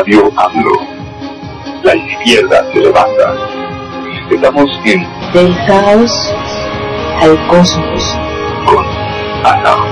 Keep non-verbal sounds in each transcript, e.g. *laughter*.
Radio AMLO. La izquierda se levanta. Estamos en Del caos al cosmos. con Alarde.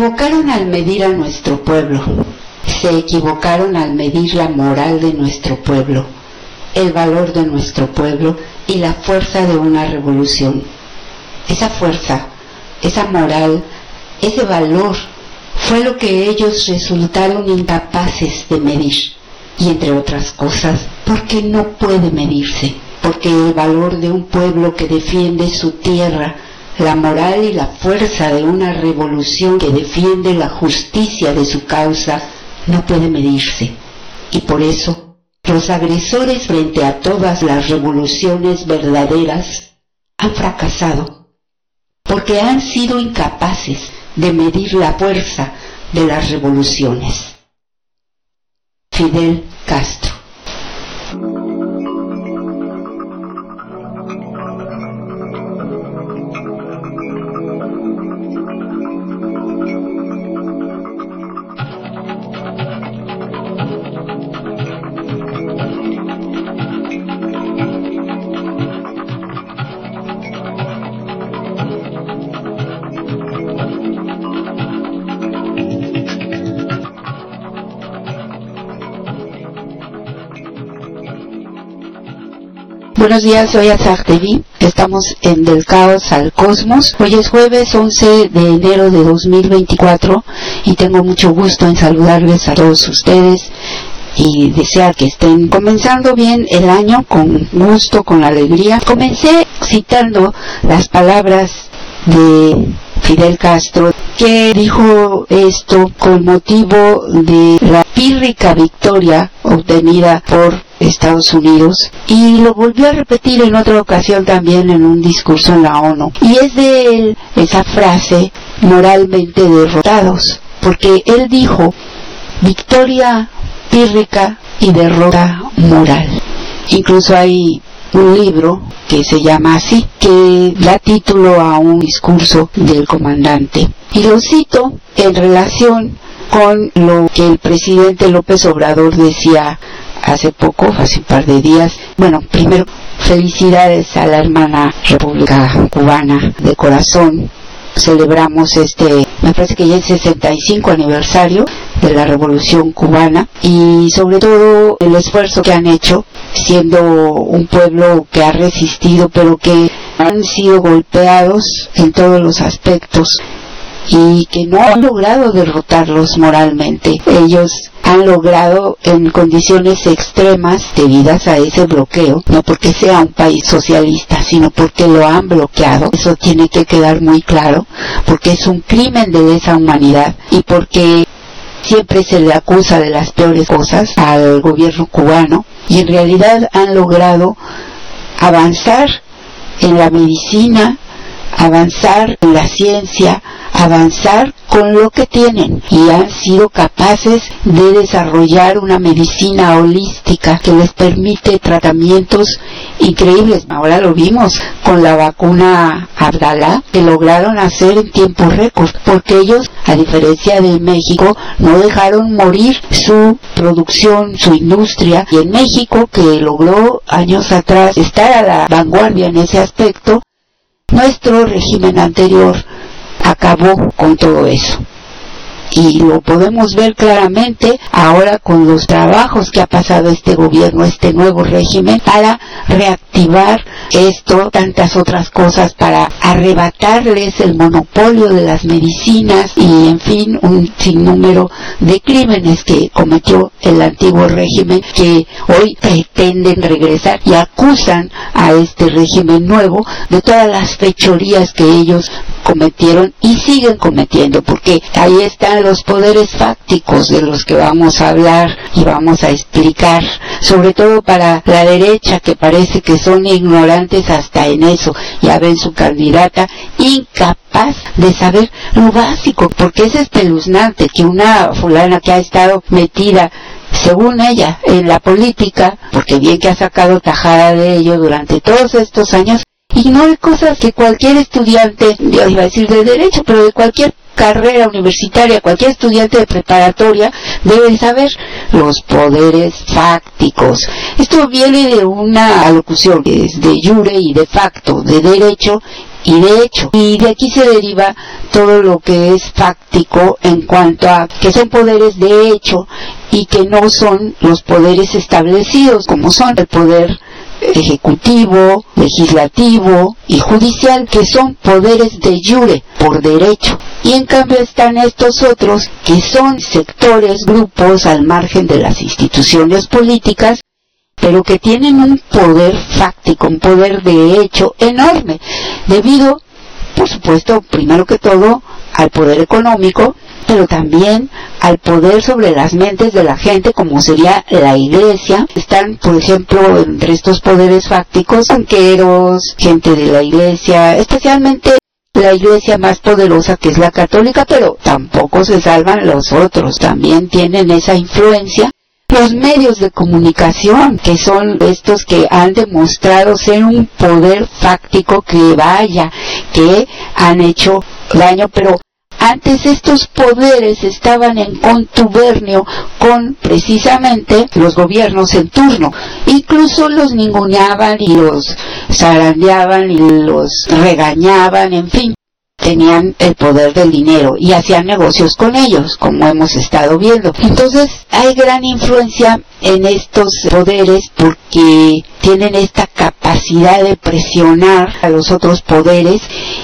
Equivocaron al medir a nuestro pueblo. Se equivocaron al medir la moral de nuestro pueblo, el valor de nuestro pueblo y la fuerza de una revolución. Esa fuerza, esa moral, ese valor fue lo que ellos resultaron incapaces de medir. Y entre otras cosas, porque no puede medirse, porque el valor de un pueblo que defiende su tierra, la moral y la fuerza de una revolución que defiende la justicia de su causa no puede medirse. Y por eso, los agresores frente a todas las revoluciones verdaderas han fracasado, porque han sido incapaces de medir la fuerza de las revoluciones. Fidel Castro Buenos días, soy Azar TV. Estamos en Del Caos al Cosmos. Hoy es jueves 11 de enero de 2024 y tengo mucho gusto en saludarles a todos ustedes y desear que estén comenzando bien el año con gusto, con alegría. Comencé citando las palabras de Fidel Castro que dijo esto con motivo de la pírrica victoria obtenida por Estados Unidos y lo volvió a repetir en otra ocasión también en un discurso en la ONU. Y es de él esa frase moralmente derrotados, porque él dijo victoria pírrica y derrota moral. Incluso hay un libro que se llama así, que da título a un discurso del comandante. Y lo cito en relación con lo que el presidente López Obrador decía hace poco, hace un par de días. Bueno, primero, felicidades a la hermana República Cubana de corazón. Celebramos este, me parece que ya es 65 aniversario de la Revolución Cubana y sobre todo el esfuerzo que han hecho siendo un pueblo que ha resistido pero que han sido golpeados en todos los aspectos y que no han logrado derrotarlos moralmente. Ellos han logrado en condiciones extremas debidas a ese bloqueo, no porque sea un país socialista, sino porque lo han bloqueado. Eso tiene que quedar muy claro, porque es un crimen de lesa humanidad y porque siempre se le acusa de las peores cosas al gobierno cubano y en realidad han logrado avanzar en la medicina, avanzar en la ciencia, avanzar con lo que tienen y han sido capaces de desarrollar una medicina holística que les permite tratamientos increíbles. Ahora lo vimos con la vacuna Abdala que lograron hacer en tiempo récord porque ellos, a diferencia de México, no dejaron morir su producción, su industria y en México que logró años atrás estar a la vanguardia en ese aspecto, nuestro régimen anterior acabó con todo eso. Y lo podemos ver claramente ahora con los trabajos que ha pasado este gobierno, este nuevo régimen, para reactivar esto, tantas otras cosas, para arrebatarles el monopolio de las medicinas y, en fin, un sinnúmero de crímenes que cometió el antiguo régimen que hoy pretenden regresar y acusan a este régimen nuevo de todas las fechorías que ellos cometieron y siguen cometiendo, porque ahí están los poderes fácticos de los que vamos a hablar y vamos a explicar, sobre todo para la derecha que parece que son ignorantes hasta en eso, ya ven su candidata incapaz de saber lo básico, porque es espeluznante que una fulana que ha estado metida según ella, en la política, porque bien que ha sacado tajada de ello durante todos estos años, ignore cosas que cualquier estudiante, yo iba a decir de derecho, pero de cualquier carrera universitaria, cualquier estudiante de preparatoria debe saber los poderes fácticos. Esto viene de una alocución que es de jure y de facto, de derecho y de hecho. Y de aquí se deriva todo lo que es fáctico en cuanto a que son poderes de hecho y que no son los poderes establecidos como son el poder ejecutivo, legislativo y judicial, que son poderes de jure, por derecho. Y en cambio están estos otros, que son sectores, grupos al margen de las instituciones políticas, pero que tienen un poder fáctico, un poder de hecho enorme, debido, por supuesto, primero que todo, al poder económico, pero también al poder sobre las mentes de la gente, como sería la iglesia. Están, por ejemplo, entre estos poderes fácticos, banqueros, gente de la iglesia, especialmente la iglesia más poderosa que es la católica, pero tampoco se salvan los otros, también tienen esa influencia. Los medios de comunicación, que son estos que han demostrado ser un poder fáctico que vaya, que han hecho pero antes estos poderes estaban en contubernio con precisamente los gobiernos en turno. Incluso los ninguneaban y los zarandeaban y los regañaban, en fin tenían el poder del dinero y hacían negocios con ellos, como hemos estado viendo. Entonces hay gran influencia en estos poderes porque tienen esta capacidad de presionar a los otros poderes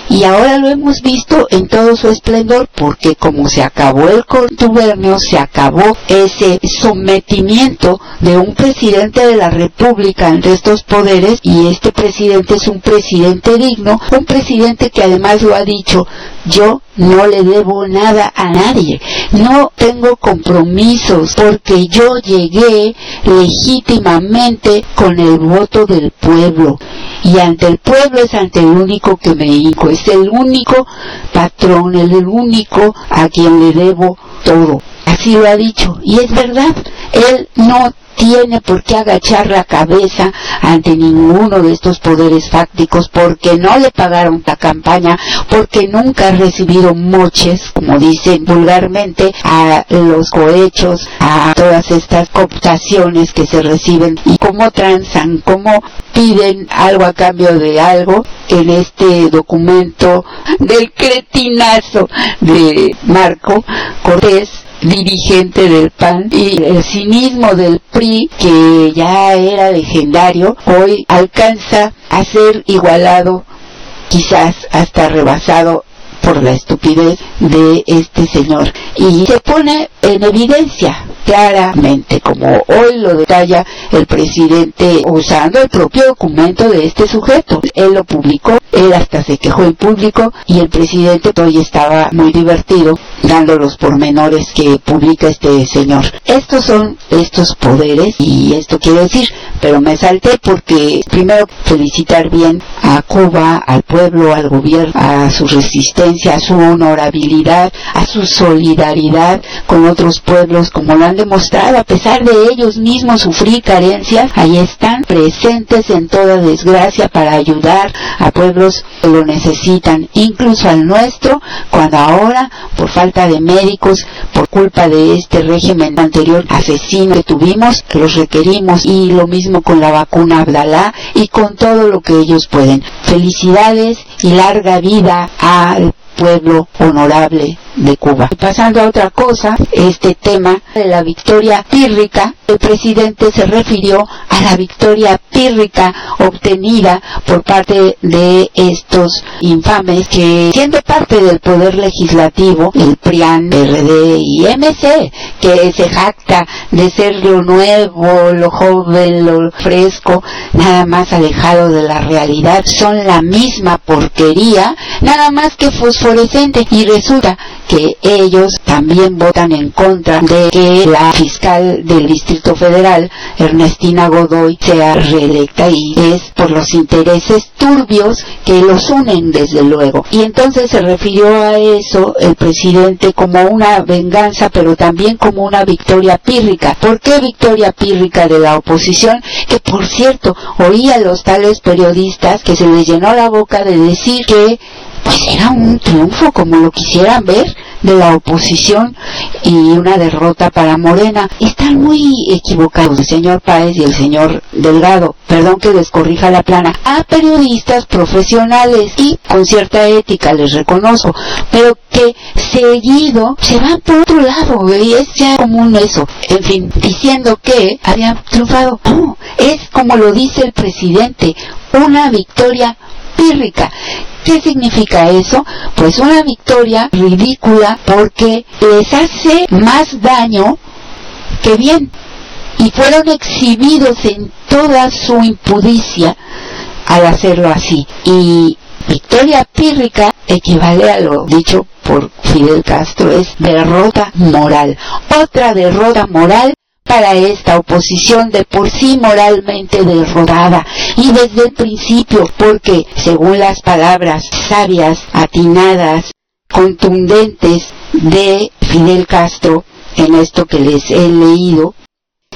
y ahora lo hemos visto en todo su esplendor porque como se acabó el contubernio, se acabó ese sometimiento de un presidente de la república ante estos poderes y este presidente es un presidente digno, un presidente que además lo ha dicho, yo no le debo nada a nadie, no tengo compromisos porque yo llegué legítimamente con el voto del pueblo. Y ante el pueblo es ante el único que me hijo, es el único patrón, el único a quien le debo todo. Así lo ha dicho. Y es verdad, él no tiene por qué agachar la cabeza ante ninguno de estos poderes fácticos porque no le pagaron la campaña, porque nunca ha recibido moches, como dicen vulgarmente, a los cohechos, a todas estas cooptaciones que se reciben y cómo transan, cómo piden algo a cambio de algo en este documento del cretinazo de Marco Cortés dirigente del PAN y el cinismo del PRI que ya era legendario hoy alcanza a ser igualado quizás hasta rebasado por la estupidez de este señor. Y se pone en evidencia claramente, como hoy lo detalla el presidente usando el propio documento de este sujeto. Él lo publicó, él hasta se quejó en público y el presidente hoy estaba muy divertido dando los pormenores que publica este señor. Estos son estos poderes y esto quiere decir, pero me salté porque primero felicitar bien a Cuba, al pueblo, al gobierno, a su resistencia, a su honorabilidad, a su solidaridad con otros pueblos como lo han demostrado a pesar de ellos mismos sufrir carencias, ahí están presentes en toda desgracia para ayudar a pueblos que lo necesitan, incluso al nuestro, cuando ahora, por falta de médicos, por culpa de este régimen anterior asesino que tuvimos, los requerimos y lo mismo con la vacuna Abdalá y con todo lo que ellos pueden. Felicidades y larga vida al pueblo honorable de Cuba. Pasando a otra cosa, este tema de la victoria pírrica, el presidente se refirió a la victoria pírrica obtenida por parte de estos infames que siendo parte del poder legislativo, el PRIAN, PRD y MC, que se jacta de ser lo nuevo, lo joven, lo fresco, nada más alejado de la realidad, son la misma porquería, nada más que fosforescente y resulta que ellos también votan en contra de que la fiscal del Distrito Federal, Ernestina Godoy, sea reelecta y es por los intereses turbios que los unen desde luego. Y entonces se refirió a eso el presidente como una venganza, pero también como una victoria pírrica. ¿Por qué victoria pírrica de la oposición? Que por cierto, oía a los tales periodistas que se les llenó la boca de decir que pues era un triunfo como lo quisieran ver de la oposición y una derrota para Morena. Están muy equivocados el señor Páez y el señor Delgado, perdón que les corrija la plana, a periodistas profesionales y con cierta ética les reconozco, pero que seguido se van por otro lado y es ya común eso. En fin, diciendo que habían triunfado. No, es como lo dice el presidente, una victoria pírrica. ¿Qué significa eso? Pues una victoria ridícula porque les hace más daño que bien. Y fueron exhibidos en toda su impudicia al hacerlo así. Y victoria pírrica equivale a lo dicho por Fidel Castro, es derrota moral. Otra derrota moral para esta oposición de por sí moralmente derrotada y desde el principio porque según las palabras sabias, atinadas, contundentes de Fidel Castro en esto que les he leído,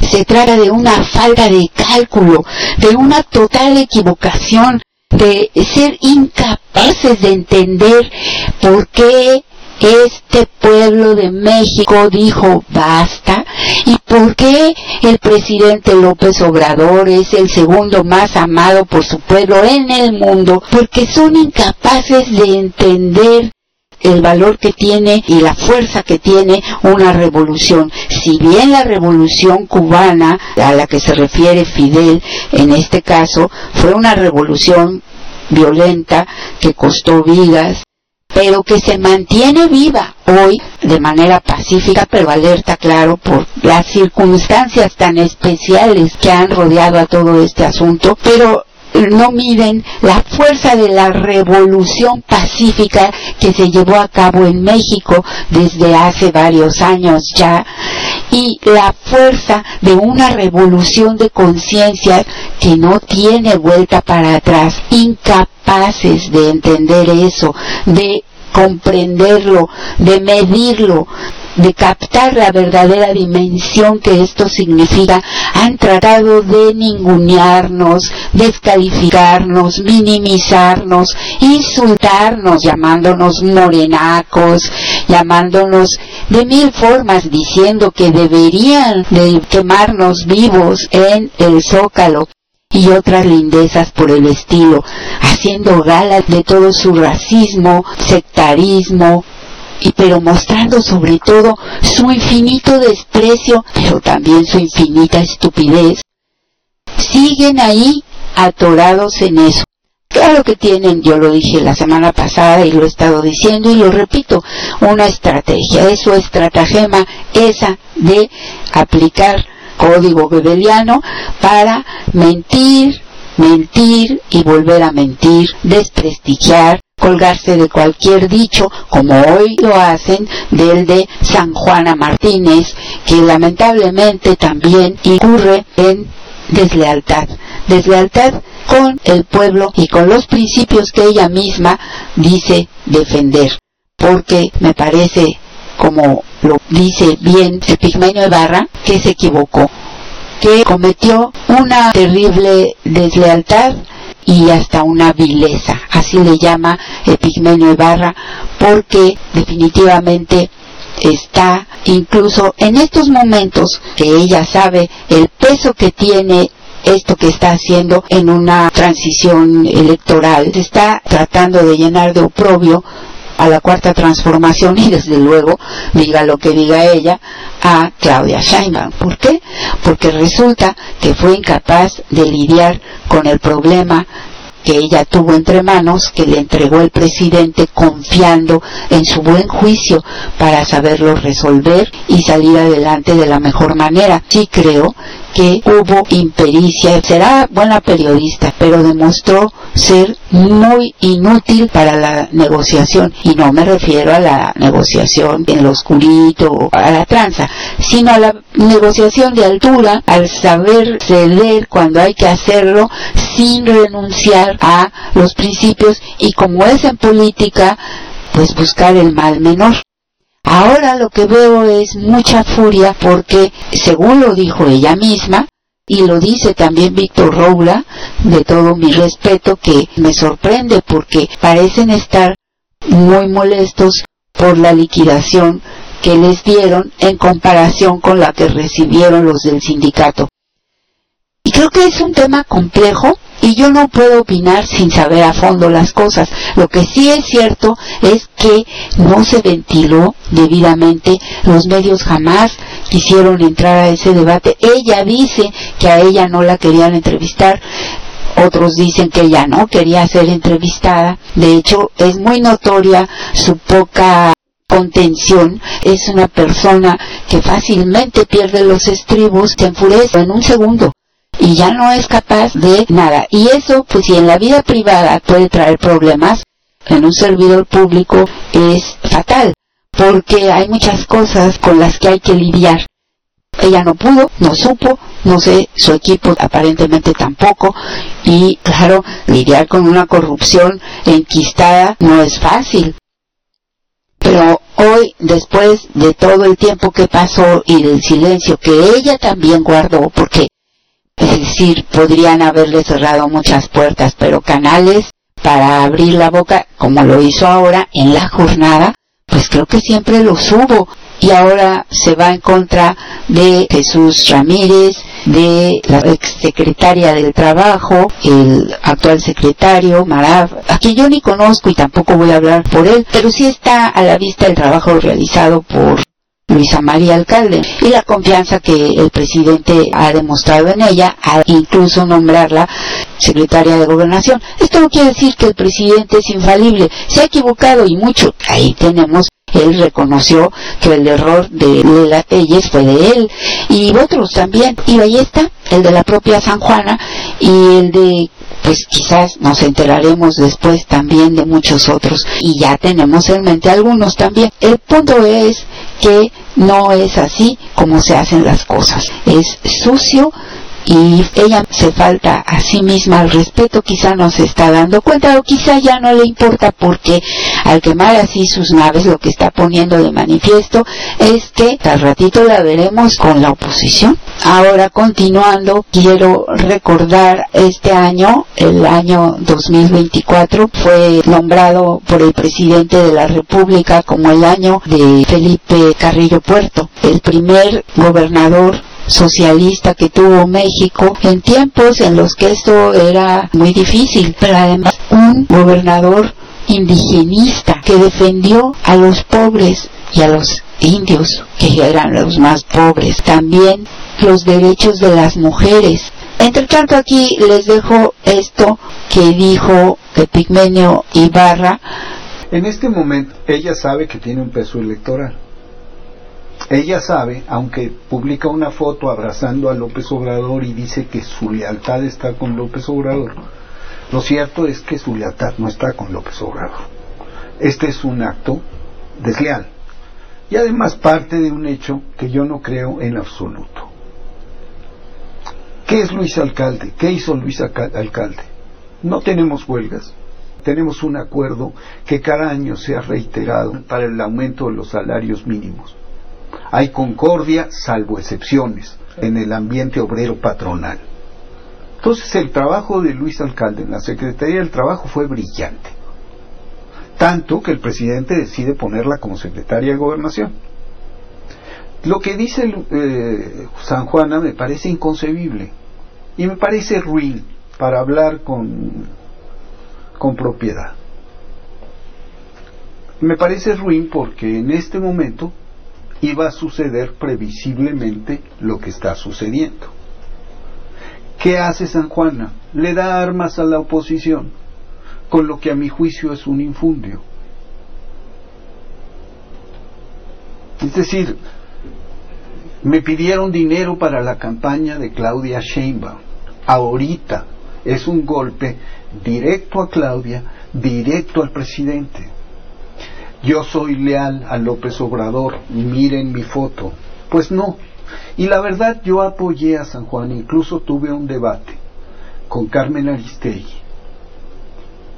se trata de una falta de cálculo, de una total equivocación, de ser incapaces de entender por qué este pueblo de México dijo basta y por qué el presidente López Obrador es el segundo más amado por su pueblo en el mundo, porque son incapaces de entender el valor que tiene y la fuerza que tiene una revolución. Si bien la revolución cubana, a la que se refiere Fidel en este caso, fue una revolución violenta que costó vidas, pero que se mantiene viva hoy de manera pacífica, pero alerta, claro, por las circunstancias tan especiales que han rodeado a todo este asunto, pero no miden la fuerza de la revolución pacífica que se llevó a cabo en México desde hace varios años ya y la fuerza de una revolución de conciencia que no tiene vuelta para atrás, incapaces de entender eso, de comprenderlo, de medirlo, de captar la verdadera dimensión que esto significa, han tratado de ningunearnos, descalificarnos, minimizarnos, insultarnos, llamándonos morenacos, llamándonos de mil formas, diciendo que deberían de quemarnos vivos en el zócalo y otras lindezas por el estilo, haciendo gala de todo su racismo, sectarismo, y pero mostrando sobre todo su infinito desprecio, pero también su infinita estupidez, siguen ahí atorados en eso. Claro que tienen, yo lo dije la semana pasada y lo he estado diciendo y lo repito, una estrategia, es su estratagema esa de aplicar código bebeliano para mentir, mentir y volver a mentir, desprestigiar, colgarse de cualquier dicho, como hoy lo hacen del de San Juana Martínez, que lamentablemente también incurre en deslealtad. Deslealtad con el pueblo y con los principios que ella misma dice defender. Porque me parece, como lo dice bien Epigmenio Ibarra, que se equivocó, que cometió una terrible deslealtad y hasta una vileza, así le llama Epigmenio Ibarra, porque definitivamente está incluso en estos momentos que ella sabe el peso que tiene esto que está haciendo en una transición electoral. está tratando de llenar de oprobio a la cuarta transformación y desde luego, diga lo que diga ella, a Claudia Sheinbaum. ¿Por qué? Porque resulta que fue incapaz de lidiar con el problema que ella tuvo entre manos, que le entregó el presidente confiando en su buen juicio para saberlo resolver y salir adelante de la mejor manera. Sí creo que hubo impericia. Será buena periodista, pero demostró ser muy inútil para la negociación. Y no me refiero a la negociación en lo oscurito o a la tranza, sino a la negociación de altura, al saber ceder cuando hay que hacerlo sin renunciar a los principios y como es en política, pues buscar el mal menor. Ahora lo que veo es mucha furia porque, según lo dijo ella misma, y lo dice también Víctor Roula, de todo mi respeto, que me sorprende porque parecen estar muy molestos por la liquidación que les dieron en comparación con la que recibieron los del sindicato. Y creo que es un tema complejo y yo no puedo opinar sin saber a fondo las cosas. Lo que sí es cierto es que no se ventiló debidamente, los medios jamás quisieron entrar a ese debate. Ella dice que a ella no la querían entrevistar. Otros dicen que ella no quería ser entrevistada. De hecho, es muy notoria su poca contención. Es una persona que fácilmente pierde los estribos, se enfurece en un segundo y ya no es capaz de nada. Y eso, pues si en la vida privada puede traer problemas, en un servidor público es fatal, porque hay muchas cosas con las que hay que lidiar. Ella no pudo, no supo, no sé, su equipo aparentemente tampoco, y claro, lidiar con una corrupción enquistada no es fácil. Pero hoy, después de todo el tiempo que pasó y del silencio que ella también guardó, porque es decir, podrían haberle cerrado muchas puertas, pero canales para abrir la boca, como lo hizo ahora en la jornada, pues creo que siempre los hubo. Y ahora se va en contra de Jesús Ramírez, de la ex secretaria del Trabajo, el actual secretario, Marav, a quien yo ni conozco y tampoco voy a hablar por él, pero sí está a la vista el trabajo realizado por Luisa María Alcalde y la confianza que el presidente ha demostrado en ella al incluso nombrarla secretaria de gobernación. Esto no quiere decir que el presidente es infalible, se ha equivocado y mucho. Ahí tenemos él reconoció que el error de Lela Telles fue de él y otros también. Y ahí está, el de la propia San Juana y el de pues quizás nos enteraremos después también de muchos otros y ya tenemos en mente algunos también. El punto es que no es así como se hacen las cosas. Es sucio, y ella se falta a sí misma al respeto, quizá no se está dando cuenta o quizá ya no le importa porque al quemar así sus naves lo que está poniendo de manifiesto es que al ratito la veremos con la oposición. Ahora continuando, quiero recordar este año, el año 2024, fue nombrado por el presidente de la República como el año de Felipe Carrillo Puerto, el primer gobernador socialista que tuvo México en tiempos en los que esto era muy difícil, pero además un gobernador indigenista que defendió a los pobres y a los indios, que eran los más pobres, también los derechos de las mujeres, Entre tanto aquí les dejo esto que dijo Epigmenio Ibarra. En este momento ella sabe que tiene un peso electoral. Ella sabe, aunque publica una foto abrazando a López Obrador y dice que su lealtad está con López Obrador, lo cierto es que su lealtad no está con López Obrador. Este es un acto desleal y además parte de un hecho que yo no creo en absoluto. ¿Qué es Luis Alcalde? ¿Qué hizo Luis Alcalde? No tenemos huelgas. Tenemos un acuerdo que cada año se ha reiterado para el aumento de los salarios mínimos. Hay concordia, salvo excepciones, en el ambiente obrero patronal. Entonces el trabajo de Luis Alcalde en la Secretaría del Trabajo fue brillante. Tanto que el presidente decide ponerla como secretaria de gobernación. Lo que dice eh, San Juana me parece inconcebible y me parece ruin para hablar con, con propiedad. Me parece ruin porque en este momento iba a suceder previsiblemente lo que está sucediendo. ¿Qué hace San Juana? Le da armas a la oposición, con lo que a mi juicio es un infundio. Es decir, me pidieron dinero para la campaña de Claudia Sheinbaum. Ahorita es un golpe directo a Claudia, directo al presidente yo soy leal a López Obrador, miren mi foto. Pues no. Y la verdad yo apoyé a San Juan, incluso tuve un debate con Carmen Aristegui,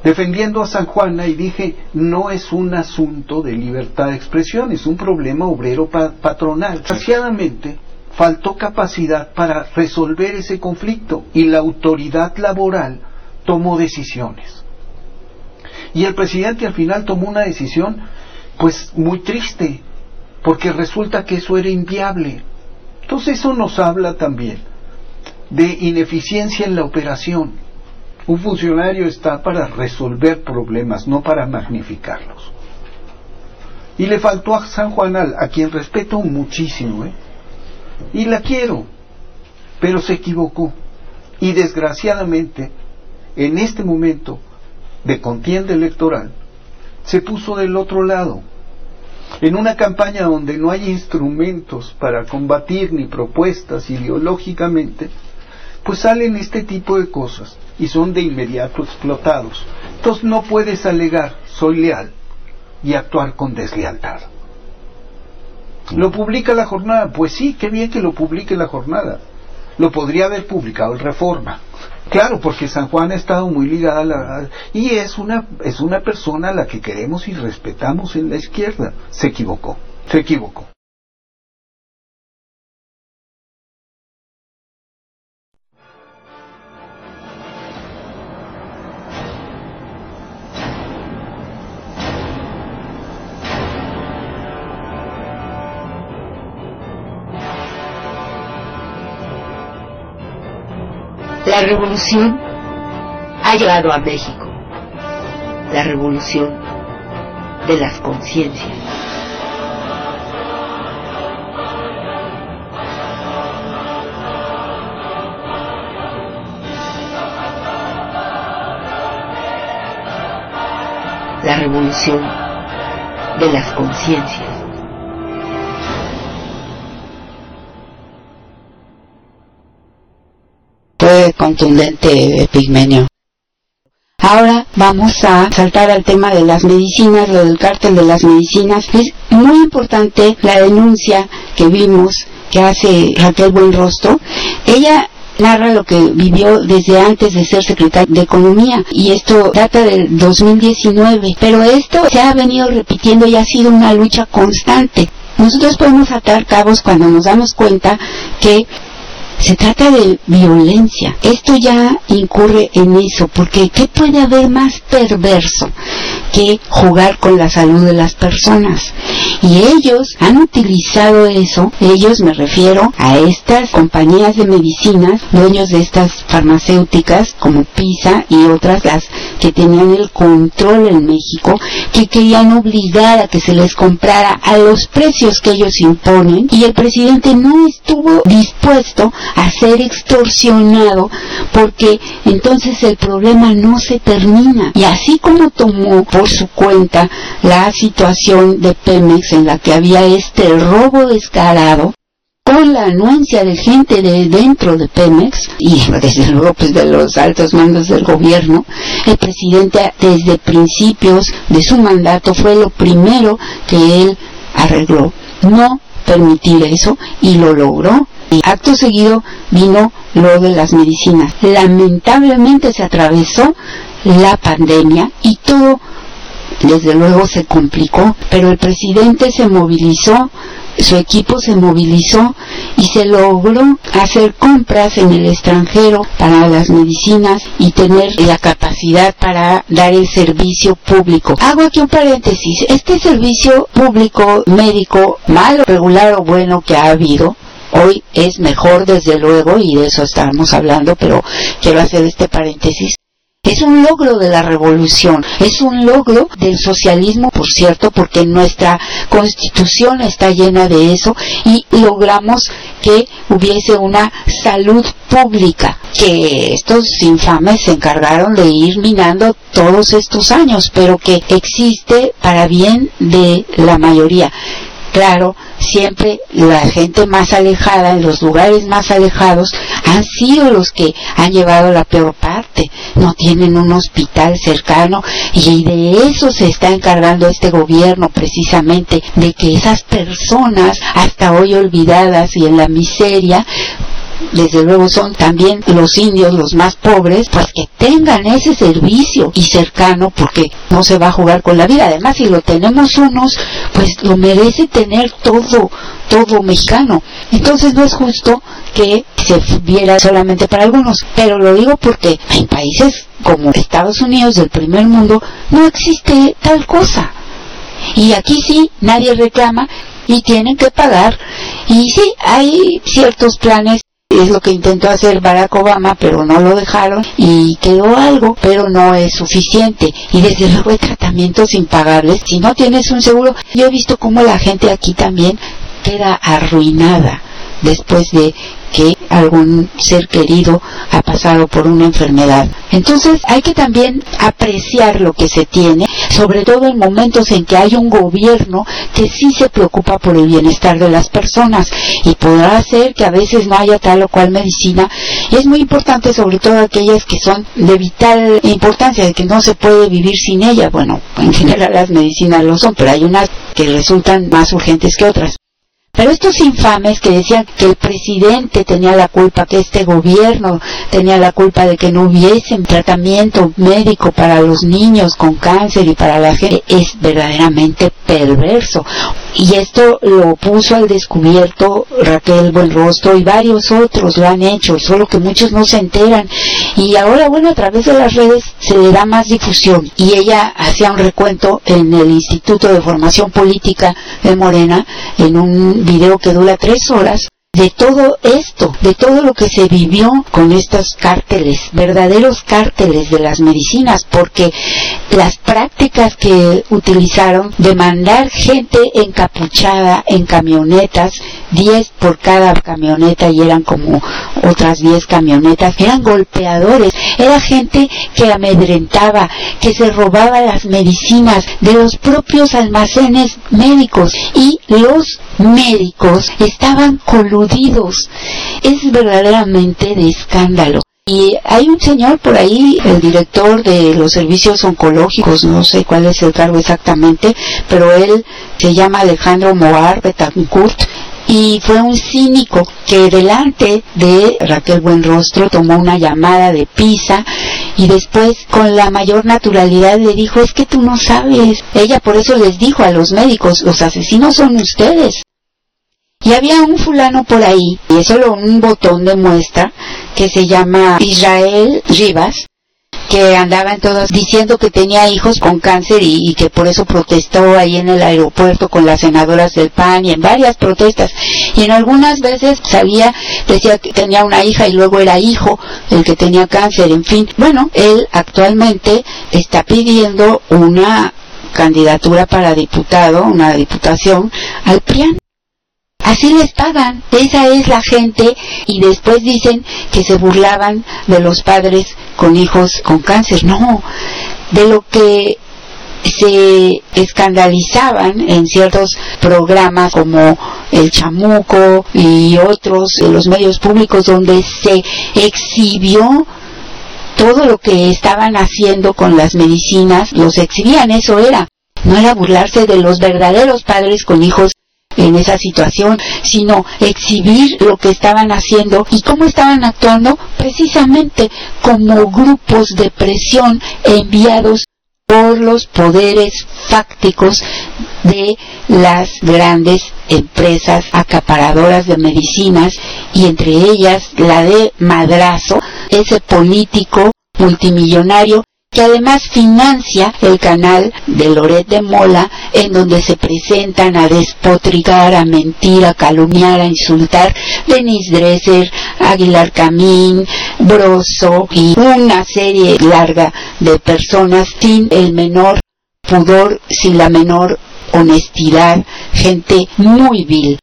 defendiendo a San Juana y dije, no es un asunto de libertad de expresión, es un problema obrero patronal. Desgraciadamente, faltó capacidad para resolver ese conflicto y la autoridad laboral tomó decisiones. Y el presidente al final tomó una decisión pues muy triste, porque resulta que eso era inviable. Entonces eso nos habla también de ineficiencia en la operación. Un funcionario está para resolver problemas, no para magnificarlos. Y le faltó a San Juanal, a quien respeto muchísimo, ¿eh? y la quiero, pero se equivocó. Y desgraciadamente, en este momento, de contienda electoral, se puso del otro lado. En una campaña donde no hay instrumentos para combatir ni propuestas ideológicamente, pues salen este tipo de cosas y son de inmediato explotados. Entonces no puedes alegar soy leal y actuar con deslealtad. ¿Lo publica la jornada? Pues sí, qué bien que lo publique la jornada. Lo podría haber publicado el Reforma. Claro, porque San Juan ha estado muy ligada a la... Y es una, es una persona a la que queremos y respetamos en la izquierda. Se equivocó, se equivocó. La revolución ha llegado a México. La revolución de las conciencias. La revolución de las conciencias. Contundente Pigmenio. Ahora vamos a saltar al tema de las medicinas, lo del cártel de las medicinas. Es muy importante la denuncia que vimos que hace Raquel Buenrostro. Ella narra lo que vivió desde antes de ser secretaria de Economía y esto data del 2019, pero esto se ha venido repitiendo y ha sido una lucha constante. Nosotros podemos atar cabos cuando nos damos cuenta que se trata de violencia. Esto ya incurre en eso, porque ¿qué puede haber más perverso que jugar con la salud de las personas? Y ellos han utilizado eso, ellos me refiero a estas compañías de medicinas, dueños de estas farmacéuticas como PISA y otras, las que tenían el control en México, que querían obligar a que se les comprara a los precios que ellos imponen y el presidente no estuvo dispuesto a ser extorsionado porque entonces el problema no se termina. Y así como tomó por su cuenta la situación de Pemex en la que había este robo descarado, con la anuencia de gente de dentro de Pemex y desde luego pues de los altos mandos del gobierno, el presidente desde principios de su mandato fue lo primero que él arregló. No permitir eso y lo logró. Y acto seguido vino lo de las medicinas. Lamentablemente se atravesó la pandemia y todo desde luego se complicó, pero el presidente se movilizó su equipo se movilizó y se logró hacer compras en el extranjero para las medicinas y tener la capacidad para dar el servicio público. Hago aquí un paréntesis. Este servicio público médico, malo, regular o bueno que ha habido, hoy es mejor desde luego y de eso estamos hablando, pero quiero hacer este paréntesis. Es un logro de la revolución, es un logro del socialismo, por cierto, porque nuestra constitución está llena de eso y logramos que hubiese una salud pública, que estos infames se encargaron de ir minando todos estos años, pero que existe para bien de la mayoría. Claro, siempre la gente más alejada, en los lugares más alejados, han sido los que han llevado la peor parte. No tienen un hospital cercano y de eso se está encargando este gobierno precisamente, de que esas personas hasta hoy olvidadas y en la miseria desde luego son también los indios los más pobres, pues que tengan ese servicio y cercano porque no se va a jugar con la vida. Además, si lo tenemos unos, pues lo merece tener todo, todo mexicano. Entonces no es justo que se viera solamente para algunos, pero lo digo porque en países como Estados Unidos del primer mundo no existe tal cosa. Y aquí sí, nadie reclama y tienen que pagar. Y sí, hay ciertos planes es lo que intentó hacer Barack Obama, pero no lo dejaron y quedó algo, pero no es suficiente. Y desde luego hay tratamientos impagables. Si no tienes un seguro, yo he visto cómo la gente aquí también queda arruinada después de que algún ser querido ha pasado por una enfermedad. Entonces hay que también apreciar lo que se tiene, sobre todo en momentos en que hay un gobierno que sí se preocupa por el bienestar de las personas y podrá ser que a veces no haya tal o cual medicina. Y es muy importante sobre todo aquellas que son de vital importancia, de que no se puede vivir sin ellas. Bueno, en general las medicinas lo son, pero hay unas que resultan más urgentes que otras. Pero estos infames que decían que el presidente tenía la culpa, que este gobierno tenía la culpa de que no hubiese tratamiento médico para los niños con cáncer y para la gente, es verdaderamente perverso. Y esto lo puso al descubierto Raquel Buenrostro y varios otros lo han hecho, solo que muchos no se enteran. Y ahora, bueno, a través de las redes se le da más difusión. Y ella hacía un recuento en el Instituto de Formación Política de Morena, en un que dura tres horas, de todo esto, de todo lo que se vivió con estos cárteles, verdaderos cárteles de las medicinas, porque las prácticas que utilizaron de mandar gente encapuchada en camionetas, 10 por cada camioneta y eran como otras 10 camionetas, eran golpeadores, era gente que amedrentaba, que se robaba las medicinas de los propios almacenes médicos y los médicos estaban coludidos. Es verdaderamente de escándalo. Y hay un señor por ahí, el director de los servicios oncológicos, no sé cuál es el cargo exactamente, pero él se llama Alejandro Moar Betancourt y fue un cínico que delante de Raquel Buenrostro tomó una llamada de pisa y después con la mayor naturalidad le dijo es que tú no sabes. Ella por eso les dijo a los médicos, los asesinos son ustedes. Y había un fulano por ahí, y es solo un botón de muestra, que se llama Israel Rivas, que andaban todas diciendo que tenía hijos con cáncer y, y, que por eso protestó ahí en el aeropuerto con las senadoras del PAN y en varias protestas. Y en algunas veces sabía, decía que tenía una hija y luego era hijo el que tenía cáncer, en fin. Bueno, él actualmente está pidiendo una candidatura para diputado, una diputación al PRIAN. Así les pagan, esa es la gente y después dicen que se burlaban de los padres con hijos con cáncer. No, de lo que se escandalizaban en ciertos programas como El Chamuco y otros en los medios públicos donde se exhibió todo lo que estaban haciendo con las medicinas, los exhibían, eso era. No era burlarse de los verdaderos padres con hijos en esa situación, sino exhibir lo que estaban haciendo y cómo estaban actuando precisamente como grupos de presión enviados por los poderes fácticos de las grandes empresas acaparadoras de medicinas y entre ellas la de Madrazo, ese político multimillonario que además financia el canal de Loret de Mola, en donde se presentan a despotricar, a mentir, a calumniar, a insultar Denis Dresser, Aguilar Camín, Broso y una serie larga de personas sin el menor pudor, sin la menor honestidad, gente muy vil.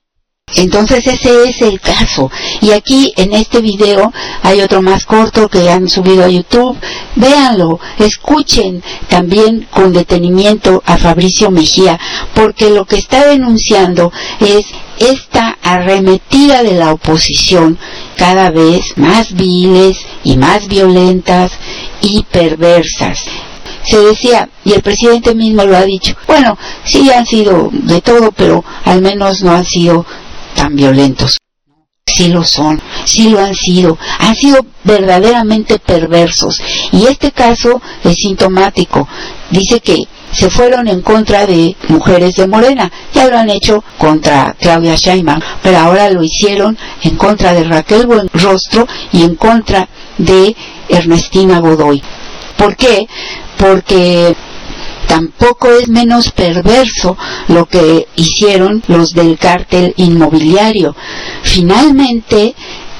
Entonces ese es el caso. Y aquí en este video hay otro más corto que han subido a YouTube. Véanlo, escuchen también con detenimiento a Fabricio Mejía, porque lo que está denunciando es esta arremetida de la oposición cada vez más viles y más violentas y perversas se decía, y el presidente mismo lo ha dicho, bueno, sí han sido de todo, pero al menos no han sido tan violentos. Sí lo son, sí lo han sido, han sido verdaderamente perversos. Y este caso es sintomático. Dice que se fueron en contra de mujeres de Morena. Ya lo han hecho contra Claudia Sheinbaum, pero ahora lo hicieron en contra de Raquel Buenrostro y en contra de Ernestina Godoy. ¿Por qué? Porque tampoco es menos perverso lo que hicieron los del cártel inmobiliario. Finalmente,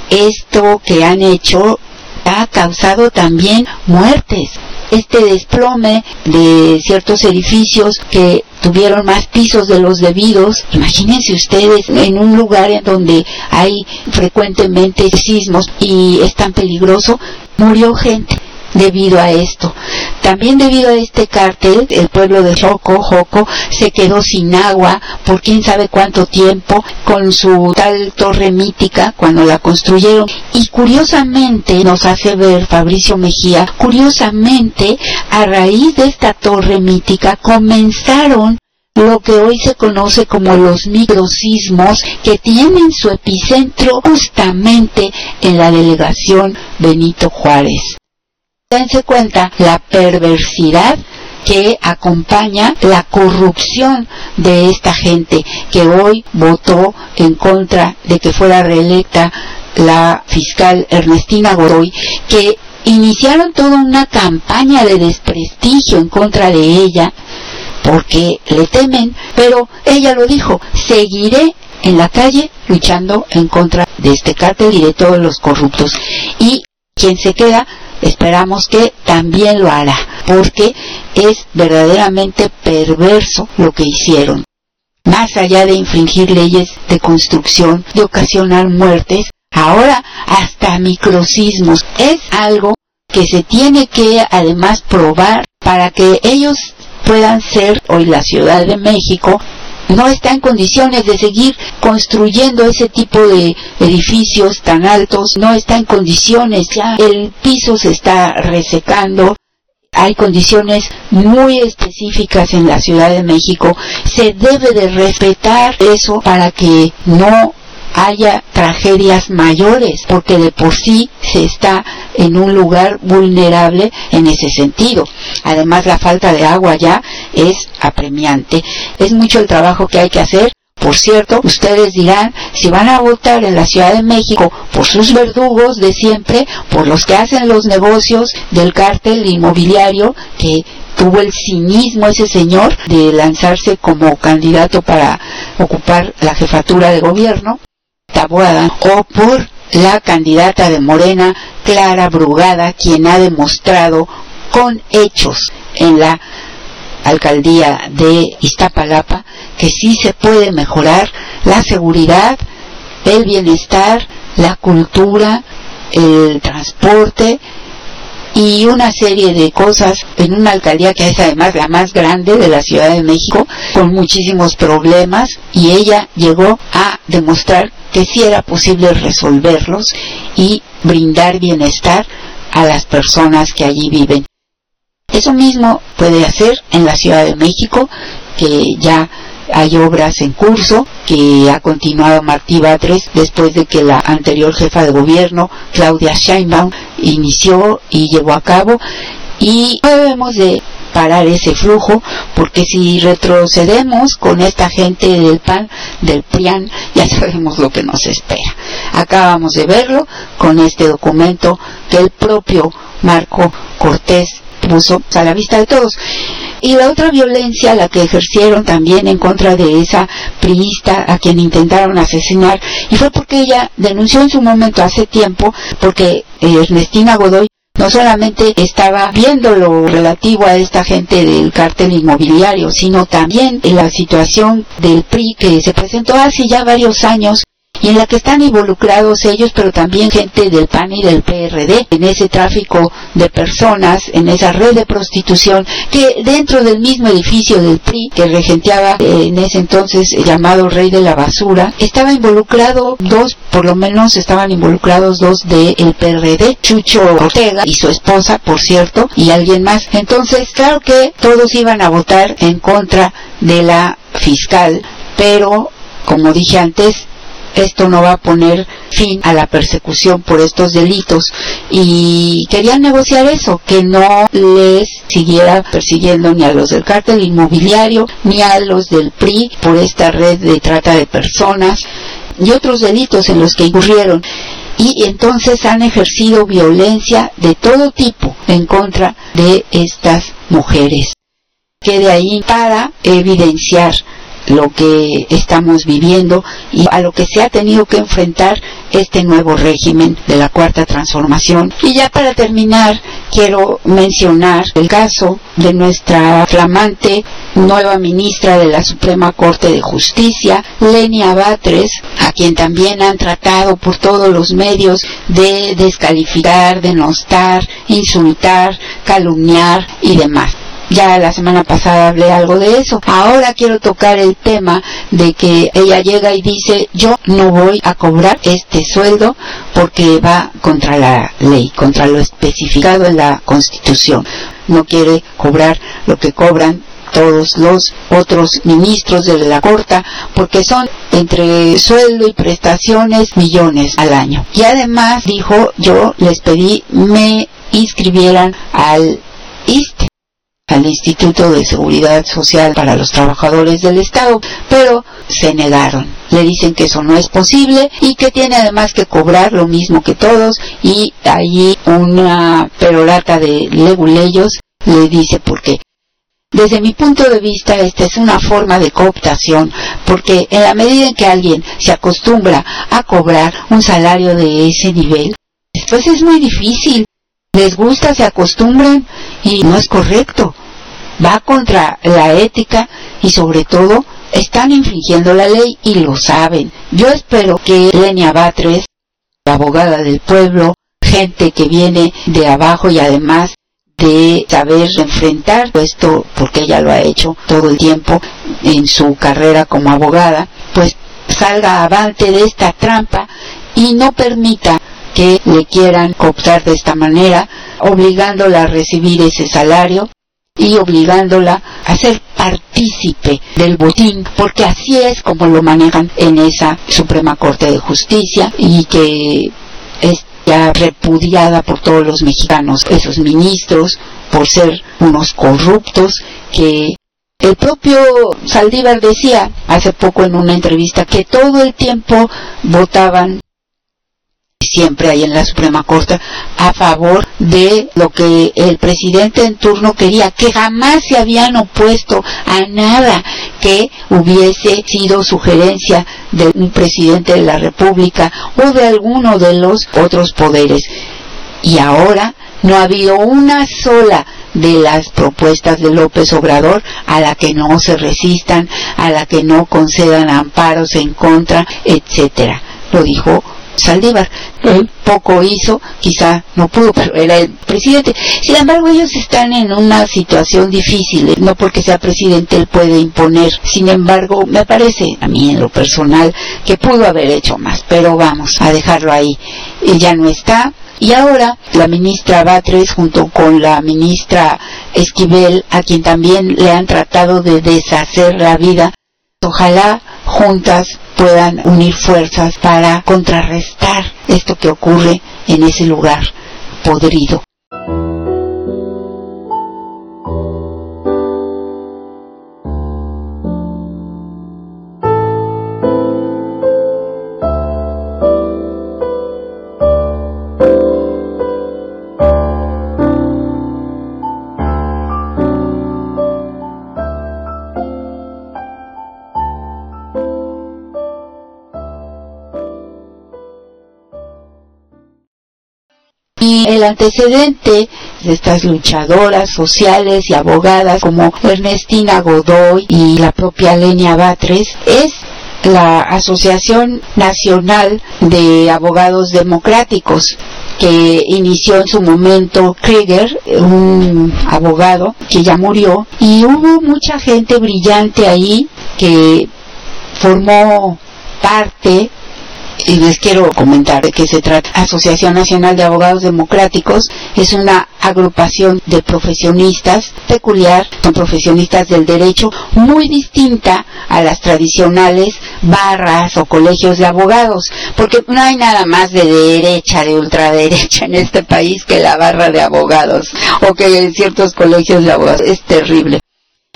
esto que han hecho ha causado también muertes. Este desplome de ciertos edificios que tuvieron más pisos de los debidos. Imagínense ustedes en un lugar en donde hay frecuentemente sismos y es tan peligroso, murió gente debido a esto. También debido a este cártel, el pueblo de Joco, Joco, se quedó sin agua por quién sabe cuánto tiempo con su tal torre mítica cuando la construyeron. Y curiosamente, nos hace ver Fabricio Mejía, curiosamente, a raíz de esta torre mítica comenzaron lo que hoy se conoce como los microsismos que tienen su epicentro justamente en la delegación Benito Juárez dense cuenta la perversidad que acompaña la corrupción de esta gente que hoy votó en contra de que fuera reelecta la fiscal Ernestina Godoy, que iniciaron toda una campaña de desprestigio en contra de ella porque le temen, pero ella lo dijo, seguiré en la calle luchando en contra de este cártel y de todos los corruptos. Y quien se queda esperamos que también lo hará, porque es verdaderamente perverso lo que hicieron. Más allá de infringir leyes de construcción, de ocasionar muertes, ahora hasta microsismos. Es algo que se tiene que además probar para que ellos puedan ser hoy la Ciudad de México no está en condiciones de seguir construyendo ese tipo de edificios tan altos, no está en condiciones, ya el piso se está resecando, hay condiciones muy específicas en la Ciudad de México, se debe de respetar eso para que no haya tragedias mayores, porque de por sí se está en un lugar vulnerable en ese sentido. Además, la falta de agua ya es apremiante. Es mucho el trabajo que hay que hacer Por cierto, ustedes dirán, si van a votar en la Ciudad de México por sus verdugos de siempre, por los que hacen los negocios del cártel inmobiliario, que tuvo el cinismo ese señor de lanzarse como candidato para ocupar la jefatura de gobierno, O por la candidata de Morena, Clara Brugada, quien ha demostrado con hechos en la alcaldía de Iztapalapa que sí se puede mejorar la seguridad, el bienestar, la cultura, el transporte y una serie de cosas en una alcaldía que es además la más grande de la Ciudad de México, con muchísimos problemas, y ella llegó a demostrar que sí era posible resolverlos y brindar bienestar a las personas que allí viven. Eso mismo puede hacer en la Ciudad de México, que ya hay obras en curso que ha continuado Martí Batres después de que la anterior jefa de gobierno, Claudia Sheinbaum, inició y llevó a cabo y debemos de parar ese flujo porque si retrocedemos con esta gente del PAN, del PRIAN, *laughs* ya sabemos lo que nos espera. Acabamos de verlo con este documento que el propio Marco Cortés a la vista de todos. Y la otra violencia, la que ejercieron también en contra de esa priista a quien intentaron asesinar, y fue porque ella denunció en su momento hace tiempo, porque Ernestina Godoy no solamente estaba viendo lo relativo a esta gente del cártel inmobiliario, sino también en la situación del PRI que se presentó hace ya varios años y en la que están involucrados ellos, pero también gente del PAN y del PRD, en ese tráfico de personas, en esa red de prostitución, que dentro del mismo edificio del PRI, que regenteaba eh, en ese entonces llamado Rey de la Basura, estaba involucrado dos, por lo menos estaban involucrados dos del PRD, Chucho Ortega y su esposa, por cierto, y alguien más. Entonces, claro que todos iban a votar en contra de la fiscal, pero como dije antes, esto no va a poner fin a la persecución por estos delitos y querían negociar eso, que no les siguiera persiguiendo ni a los del cártel inmobiliario ni a los del PRI por esta red de trata de personas y otros delitos en los que incurrieron y entonces han ejercido violencia de todo tipo en contra de estas mujeres. Que de ahí para evidenciar lo que estamos viviendo y a lo que se ha tenido que enfrentar este nuevo régimen de la cuarta transformación. Y ya para terminar, quiero mencionar el caso de nuestra flamante nueva ministra de la Suprema Corte de Justicia, Lenia Batres, a quien también han tratado por todos los medios de descalificar, denostar, insultar, calumniar y demás. Ya la semana pasada hablé algo de eso. Ahora quiero tocar el tema de que ella llega y dice, yo no voy a cobrar este sueldo porque va contra la ley, contra lo especificado en la Constitución. No quiere cobrar lo que cobran todos los otros ministros de la Corte porque son entre sueldo y prestaciones millones al año. Y además dijo, yo les pedí me inscribieran al ISTE al Instituto de Seguridad Social para los Trabajadores del Estado, pero se negaron. Le dicen que eso no es posible y que tiene además que cobrar lo mismo que todos y allí una perolata de leguleyos le dice por qué. Desde mi punto de vista, esta es una forma de cooptación, porque en la medida en que alguien se acostumbra a cobrar un salario de ese nivel, pues es muy difícil. Les gusta, se acostumbran y no es correcto va contra la ética y sobre todo están infringiendo la ley y lo saben. Yo espero que Lenia Batres, la abogada del pueblo, gente que viene de abajo y además de saber enfrentar esto, porque ella lo ha hecho todo el tiempo en su carrera como abogada, pues salga avante de esta trampa y no permita que le quieran cooptar de esta manera, obligándola a recibir ese salario y obligándola a ser partícipe del botín, porque así es como lo manejan en esa Suprema Corte de Justicia y que es ya repudiada por todos los mexicanos, esos ministros, por ser unos corruptos que El propio Saldívar decía hace poco en una entrevista que todo el tiempo votaban siempre ahí en la Suprema Corte a favor de lo que el presidente en turno quería, que jamás se habían opuesto a nada que hubiese sido sugerencia de un presidente de la República o de alguno de los otros poderes. Y ahora no ha habido una sola de las propuestas de López Obrador a la que no se resistan, a la que no concedan amparos en contra, etcétera. Lo dijo Saldívar. Él poco hizo, quizá no pudo, pero era el presidente. Sin embargo, ellos están en una situación difícil. No porque sea presidente él puede imponer. Sin embargo, me parece a mí en lo personal que pudo haber hecho más. Pero vamos a dejarlo ahí. ya no está. Y ahora la ministra Batres junto con la ministra Esquivel, a quien también le han tratado de deshacer la vida, ojalá juntas puedan unir fuerzas para contrarrestar esto que ocurre en ese lugar podrido. El antecedente de estas luchadoras sociales y abogadas como Ernestina Godoy y la propia Lenia Batres es la Asociación Nacional de Abogados Democráticos que inició en su momento Krieger, un abogado que ya murió, y hubo mucha gente brillante ahí que formó parte y les quiero comentar de qué se trata. Asociación Nacional de Abogados Democráticos es una agrupación de profesionistas peculiar, son profesionistas del derecho muy distinta a las tradicionales barras o colegios de abogados, porque no hay nada más de derecha, de ultraderecha en este país que la barra de abogados o que en ciertos colegios de abogados. Es terrible.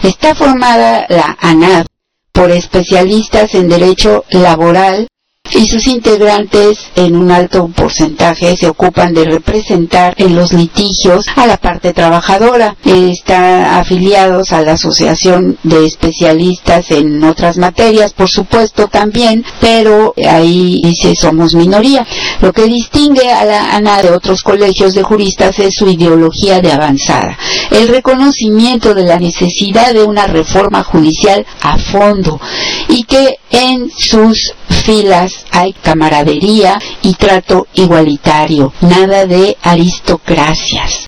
Está formada la ANAD por especialistas en derecho laboral, y sus integrantes en un alto porcentaje se ocupan de representar en los litigios a la parte trabajadora. Están afiliados a la Asociación de Especialistas en otras materias, por supuesto también, pero ahí dice somos minoría. Lo que distingue a la ANA de otros colegios de juristas es su ideología de avanzada, el reconocimiento de la necesidad de una reforma judicial a fondo y que en sus filas hay camaradería y trato igualitario, nada de aristocracias.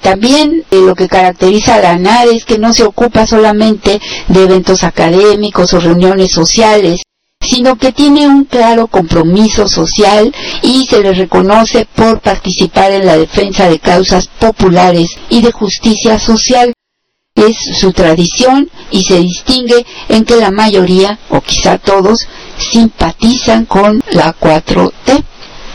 También eh, lo que caracteriza a la ANAD es que no se ocupa solamente de eventos académicos o reuniones sociales, sino que tiene un claro compromiso social y se le reconoce por participar en la defensa de causas populares y de justicia social es su tradición y se distingue en que la mayoría, o quizá todos, simpatizan con la 4T.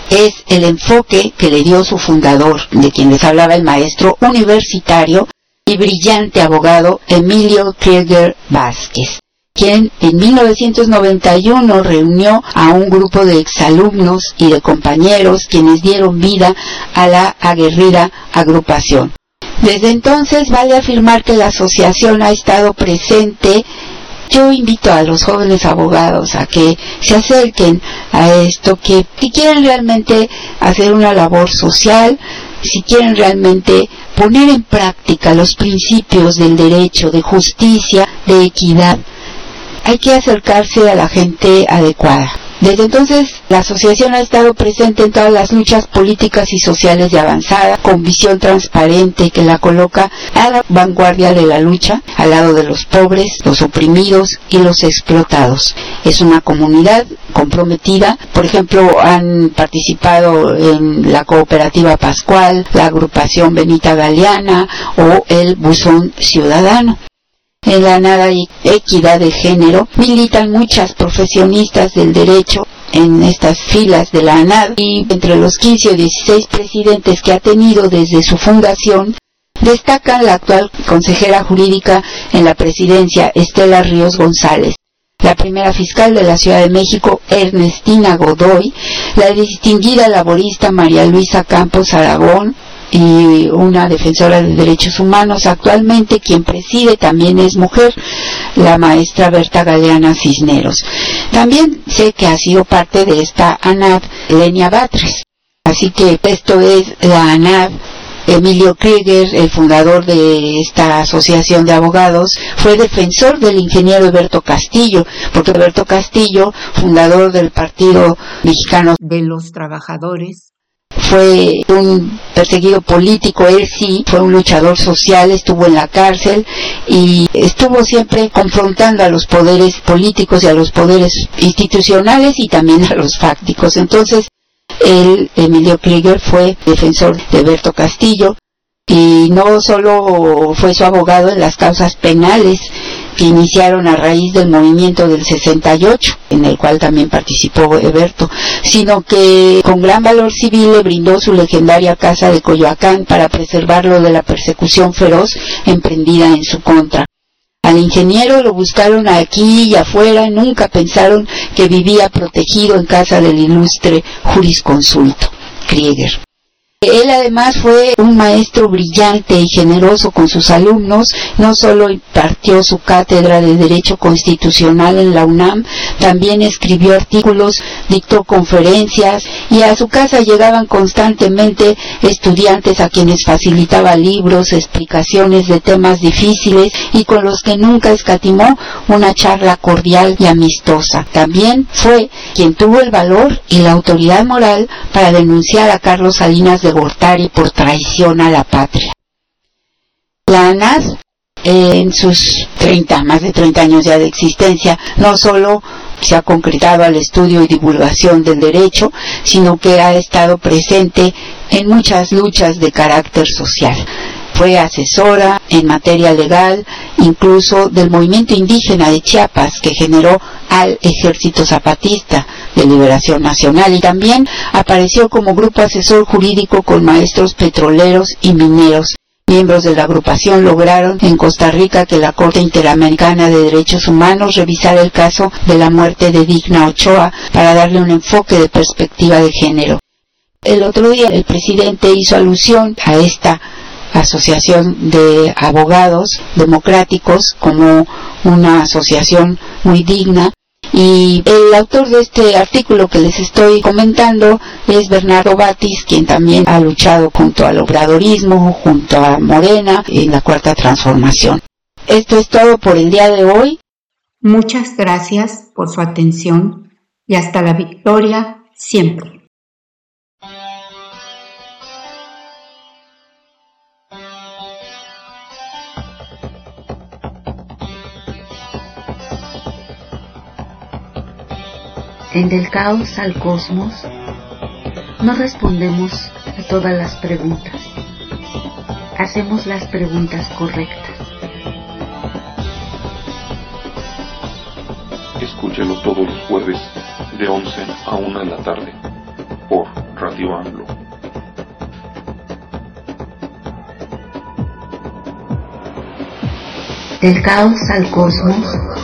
Es el enfoque que le dio su fundador, de quien les hablaba el maestro universitario y brillante abogado Emilio Krieger Vázquez, quien en 1991 reunió a un grupo de exalumnos y de compañeros quienes dieron vida a la aguerrida agrupación. Desde entonces vale afirmar que la asociación ha estado presente. Yo invito a los jóvenes abogados a que se acerquen a esto, que si quieren realmente hacer una labor social, si quieren realmente poner en práctica los principios del derecho, de justicia, de equidad, hay que acercarse a la gente adecuada. Desde entonces, la asociación ha estado presente en todas las luchas políticas y sociales de avanzada, con visión transparente que la coloca a la vanguardia de la lucha, al lado de los pobres, los oprimidos y los explotados. Es una comunidad comprometida, por ejemplo, han participado en la cooperativa Pascual, la agrupación Benita Galeana o el Buzón Ciudadano en la nada y equidad de género, militan muchas profesionistas del derecho en estas filas de la ANAD y entre los 15 o 16 presidentes que ha tenido desde su fundación, Destaca la actual consejera jurídica en la presidencia, Estela Ríos González, la primera fiscal de la Ciudad de México, Ernestina Godoy, la distinguida laborista María Luisa Campos Aragón, y una defensora de derechos humanos. Actualmente quien preside también es mujer, la maestra Berta Galeana Cisneros. También sé que ha sido parte de esta ANAV Lenia Batres. Así que esto es la ANAV Emilio Krieger, el fundador de esta asociación de abogados, fue defensor del ingeniero Alberto Castillo, porque Alberto Castillo, fundador del Partido Mexicano de los Trabajadores, fue un perseguido político, él sí, fue un luchador social, estuvo en la cárcel y estuvo siempre confrontando a los poderes políticos y a los poderes institucionales y también a los fácticos. Entonces, él, Emilio Krieger, fue defensor de Berto Castillo y no solo fue su abogado en las causas penales que iniciaron a raíz del movimiento del 68, en el cual también participó Eberto, sino que con gran valor civil le brindó su legendaria casa de Coyoacán para preservarlo de la persecución feroz emprendida en su contra. Al ingeniero lo buscaron aquí y afuera, nunca pensaron que vivía protegido en casa del ilustre jurisconsulto, Krieger. Él además fue un maestro brillante y generoso con sus alumnos, no solo impartió su cátedra de Derecho Constitucional en la UNAM, también escribió artículos, dictó conferencias y a su casa llegaban constantemente estudiantes a quienes facilitaba libros, explicaciones de temas difíciles y con los que nunca escatimó una charla cordial y amistosa. También fue quien tuvo el valor y la autoridad moral para denunciar a Carlos Salinas de Gortari por traición a la patria. La ANAS, en sus 30, más de 30 años ya de existencia, no solo se ha concretado al estudio y divulgación del derecho, sino que ha estado presente en muchas luchas de carácter social. Fue asesora en materia legal, incluso del movimiento indígena de Chiapas que generó al Ejército Zapatista de Liberación Nacional y también apareció como grupo asesor jurídico con maestros petroleros y mineros. Miembros de la agrupación lograron en Costa Rica que la Corte Interamericana de Derechos Humanos revisara el caso de la muerte de Digna Ochoa para darle un enfoque de perspectiva de género. El otro día el presidente hizo alusión a esta asociación de abogados democráticos como una asociación muy digna y el autor de este artículo que les estoy comentando es Bernardo Batis, quien también ha luchado junto al obradorismo, junto a Morena en la cuarta transformación. Esto es todo por el día de hoy. Muchas gracias por su atención y hasta la victoria siempre. En Del Caos al Cosmos no respondemos a todas las preguntas. Hacemos las preguntas correctas. Escúchelo todos los jueves de 11 a 1 de la tarde por Radio AMLO. Del caos al cosmos